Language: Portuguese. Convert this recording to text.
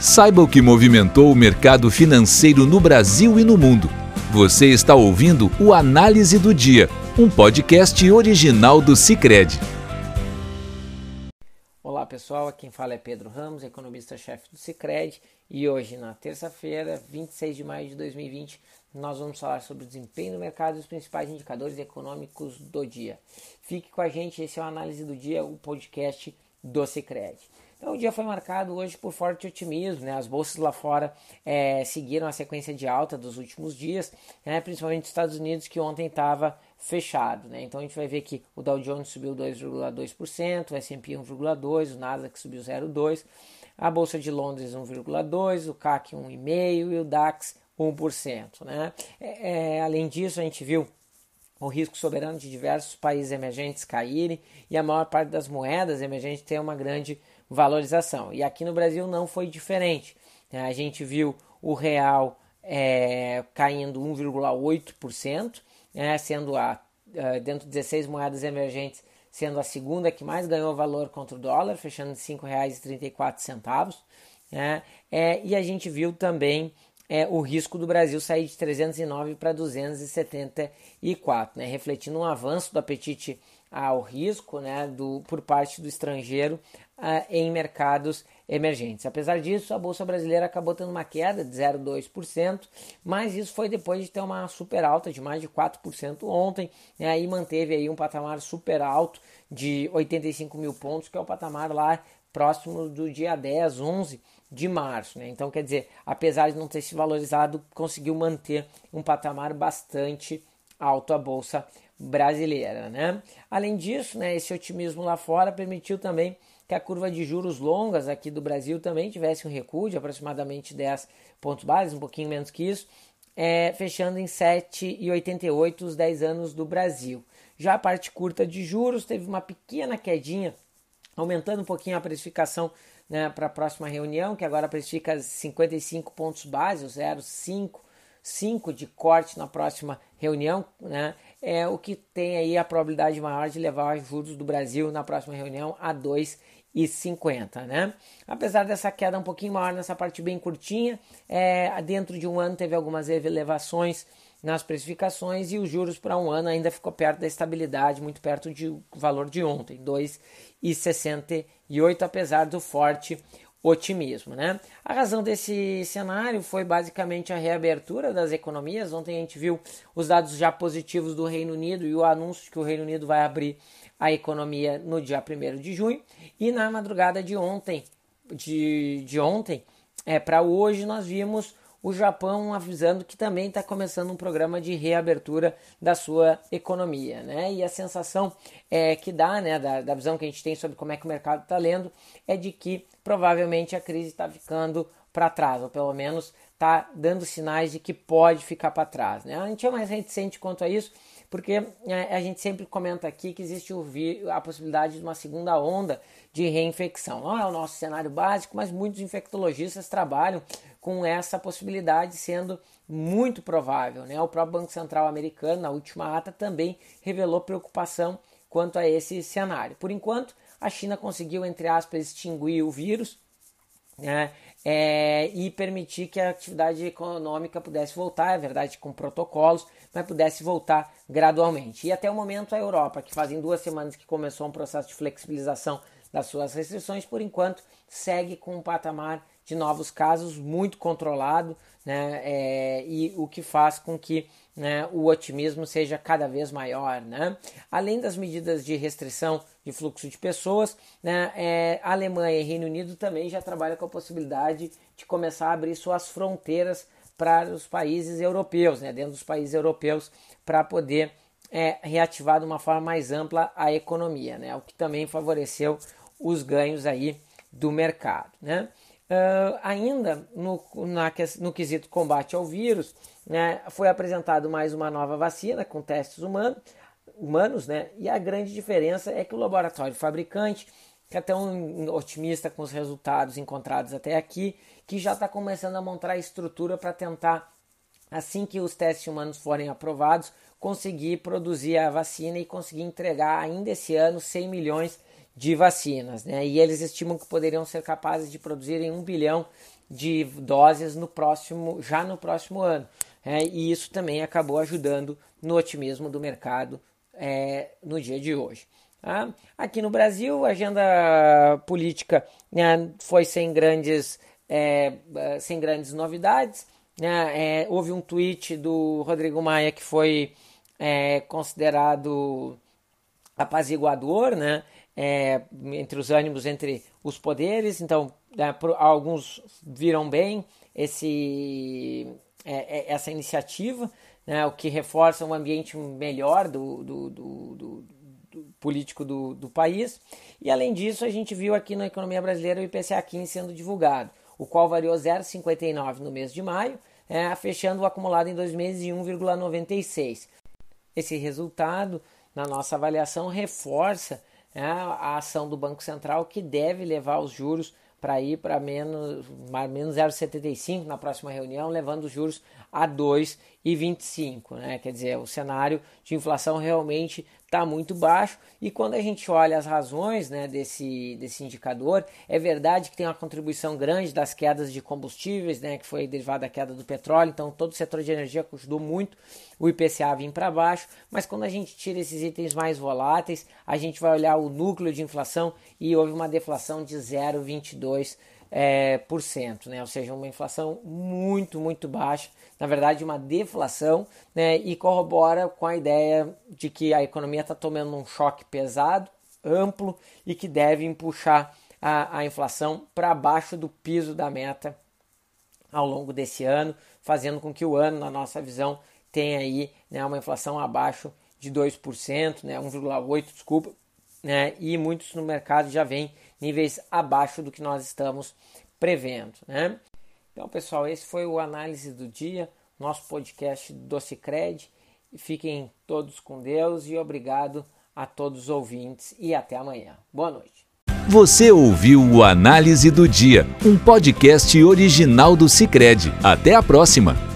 Saiba o que movimentou o mercado financeiro no Brasil e no mundo. Você está ouvindo o Análise do Dia, um podcast original do Cicred. Olá pessoal, aqui quem fala é Pedro Ramos, economista-chefe do Cicred, e hoje, na terça-feira, 26 de maio de 2020, nós vamos falar sobre o desempenho do mercado e os principais indicadores econômicos do dia. Fique com a gente, esse é o Análise do Dia, o podcast do Cicred. Então o dia foi marcado hoje por forte otimismo, né? As bolsas lá fora é, seguiram a sequência de alta dos últimos dias, né? principalmente os Estados Unidos que ontem estava fechado, né? Então a gente vai ver que o Dow Jones subiu 2,2%, o S&P 1,2%, o Nasdaq subiu 0,2%, a bolsa de Londres 1,2%, o CAC 1,5% e o DAX 1%, né? É, é, além disso a gente viu o risco soberano de diversos países emergentes caírem e a maior parte das moedas emergentes ter uma grande valorização. E aqui no Brasil não foi diferente. A gente viu o real é, caindo 1,8%, né, sendo a, é, dentro de 16 moedas emergentes, sendo a segunda que mais ganhou valor contra o dólar, fechando em R$ 5,34. Né, é, e a gente viu também é, o risco do Brasil sair de 309 para 274, né, refletindo um avanço do apetite ao risco né, do, por parte do estrangeiro uh, em mercados emergentes. Apesar disso, a Bolsa Brasileira acabou tendo uma queda de 0,2%, mas isso foi depois de ter uma super alta de mais de 4% ontem, e aí manteve aí um patamar super alto de 85 mil pontos, que é o patamar lá próximo do dia 10, 11 de março. Né? Então, quer dizer, apesar de não ter se valorizado, conseguiu manter um patamar bastante alto a Bolsa brasileira. Né? Além disso, né, esse otimismo lá fora permitiu também que a curva de juros longas aqui do Brasil também tivesse um recuo de aproximadamente 10 pontos básicos, um pouquinho menos que isso, é, fechando em 7,88 os 10 anos do Brasil. Já a parte curta de juros teve uma pequena quedinha, aumentando um pouquinho a precificação né, para a próxima reunião, que agora precifica 55 pontos básicos, 0,5 5 de corte na próxima reunião, né? É o que tem aí a probabilidade maior de levar os juros do Brasil na próxima reunião a 2,50, né? Apesar dessa queda um pouquinho maior nessa parte bem curtinha, é, dentro de um ano teve algumas elevações nas precificações e os juros para um ano ainda ficou perto da estabilidade, muito perto do valor de ontem, 2,68, apesar do forte otimismo. Né? A razão desse cenário foi basicamente a reabertura das economias. Ontem a gente viu os dados já positivos do Reino Unido e o anúncio que o Reino Unido vai abrir a economia no dia 1 de junho. E na madrugada de ontem, de, de ontem é, para hoje, nós vimos o Japão avisando que também está começando um programa de reabertura da sua economia, né? E a sensação é, que dá, né, da, da visão que a gente tem sobre como é que o mercado está lendo, é de que provavelmente a crise está ficando para trás, ou pelo menos está dando sinais de que pode ficar para trás, né? A gente é mais reticente quanto a isso, porque é, a gente sempre comenta aqui que existe a possibilidade de uma segunda onda de reinfecção. Não é o nosso cenário básico, mas muitos infectologistas trabalham com essa possibilidade sendo muito provável. Né? O próprio Banco Central americano, na última ata, também revelou preocupação quanto a esse cenário. Por enquanto, a China conseguiu, entre aspas, extinguir o vírus né? É, e permitir que a atividade econômica pudesse voltar, é verdade, com protocolos, mas pudesse voltar gradualmente. E até o momento a Europa, que fazem duas semanas que começou um processo de flexibilização das suas restrições, por enquanto segue com um patamar de novos casos muito controlado, né, é, e o que faz com que né, o otimismo seja cada vez maior. Né? Além das medidas de restrição de fluxo de pessoas, né, é, a Alemanha e Reino Unido também já trabalham com a possibilidade de começar a abrir suas fronteiras para os países europeus, né, dentro dos países europeus, para poder é, reativar de uma forma mais ampla a economia, né, o que também favoreceu os ganhos aí do mercado. Né? Uh, ainda no, na, no quesito combate ao vírus, né, foi apresentado mais uma nova vacina com testes humanos, humanos né, e a grande diferença é que o laboratório fabricante, é tão otimista com os resultados encontrados até aqui, que já está começando a montar a estrutura para tentar, assim que os testes humanos forem aprovados, conseguir produzir a vacina e conseguir entregar ainda esse ano 100 milhões de vacinas, né? E eles estimam que poderiam ser capazes de produzirem um bilhão de doses no próximo, já no próximo ano. É, e isso também acabou ajudando no otimismo do mercado é, no dia de hoje. Tá? Aqui no Brasil, a agenda política né, foi sem grandes, é, sem grandes novidades. Né? É, houve um tweet do Rodrigo Maia que foi é, considerado apaziguador, né? É, entre os ânimos entre os poderes. Então, né, alguns viram bem esse, é, é, essa iniciativa, o que reforça um ambiente melhor do, do, do, do político do, do país. E além disso, a gente viu aqui na economia brasileira o IPCA 15 sendo divulgado, o qual variou 0,59 no mês de maio, é, fechando o acumulado em dois meses em 1,96. Esse resultado, na nossa avaliação, reforça é, a ação do Banco Central que deve levar os juros para ir para menos, menos 0,75 na próxima reunião, levando os juros a 2,25. Né? Quer dizer, o cenário de inflação realmente está muito baixo. E quando a gente olha as razões né, desse, desse indicador, é verdade que tem uma contribuição grande das quedas de combustíveis, né, que foi derivada da queda do petróleo, então todo o setor de energia ajudou muito. O IPCA vir para baixo, mas quando a gente tira esses itens mais voláteis, a gente vai olhar o núcleo de inflação e houve uma deflação de 0,22% é, por cento, né? ou seja, uma inflação muito, muito baixa, na verdade, uma deflação, né? e corrobora com a ideia de que a economia está tomando um choque pesado, amplo e que deve empuxar a, a inflação para baixo do piso da meta ao longo desse ano, fazendo com que o ano, na nossa visão, tenha aí né, uma inflação abaixo de 2%, né, 1,8%, desculpa, né, e muitos no mercado já vêm níveis abaixo do que nós estamos prevendo. Né? Então, pessoal, esse foi o análise do dia, nosso podcast do Cicred. Fiquem todos com Deus e obrigado a todos os ouvintes e até amanhã. Boa noite. Você ouviu o Análise do Dia, um podcast original do Cicred. Até a próxima.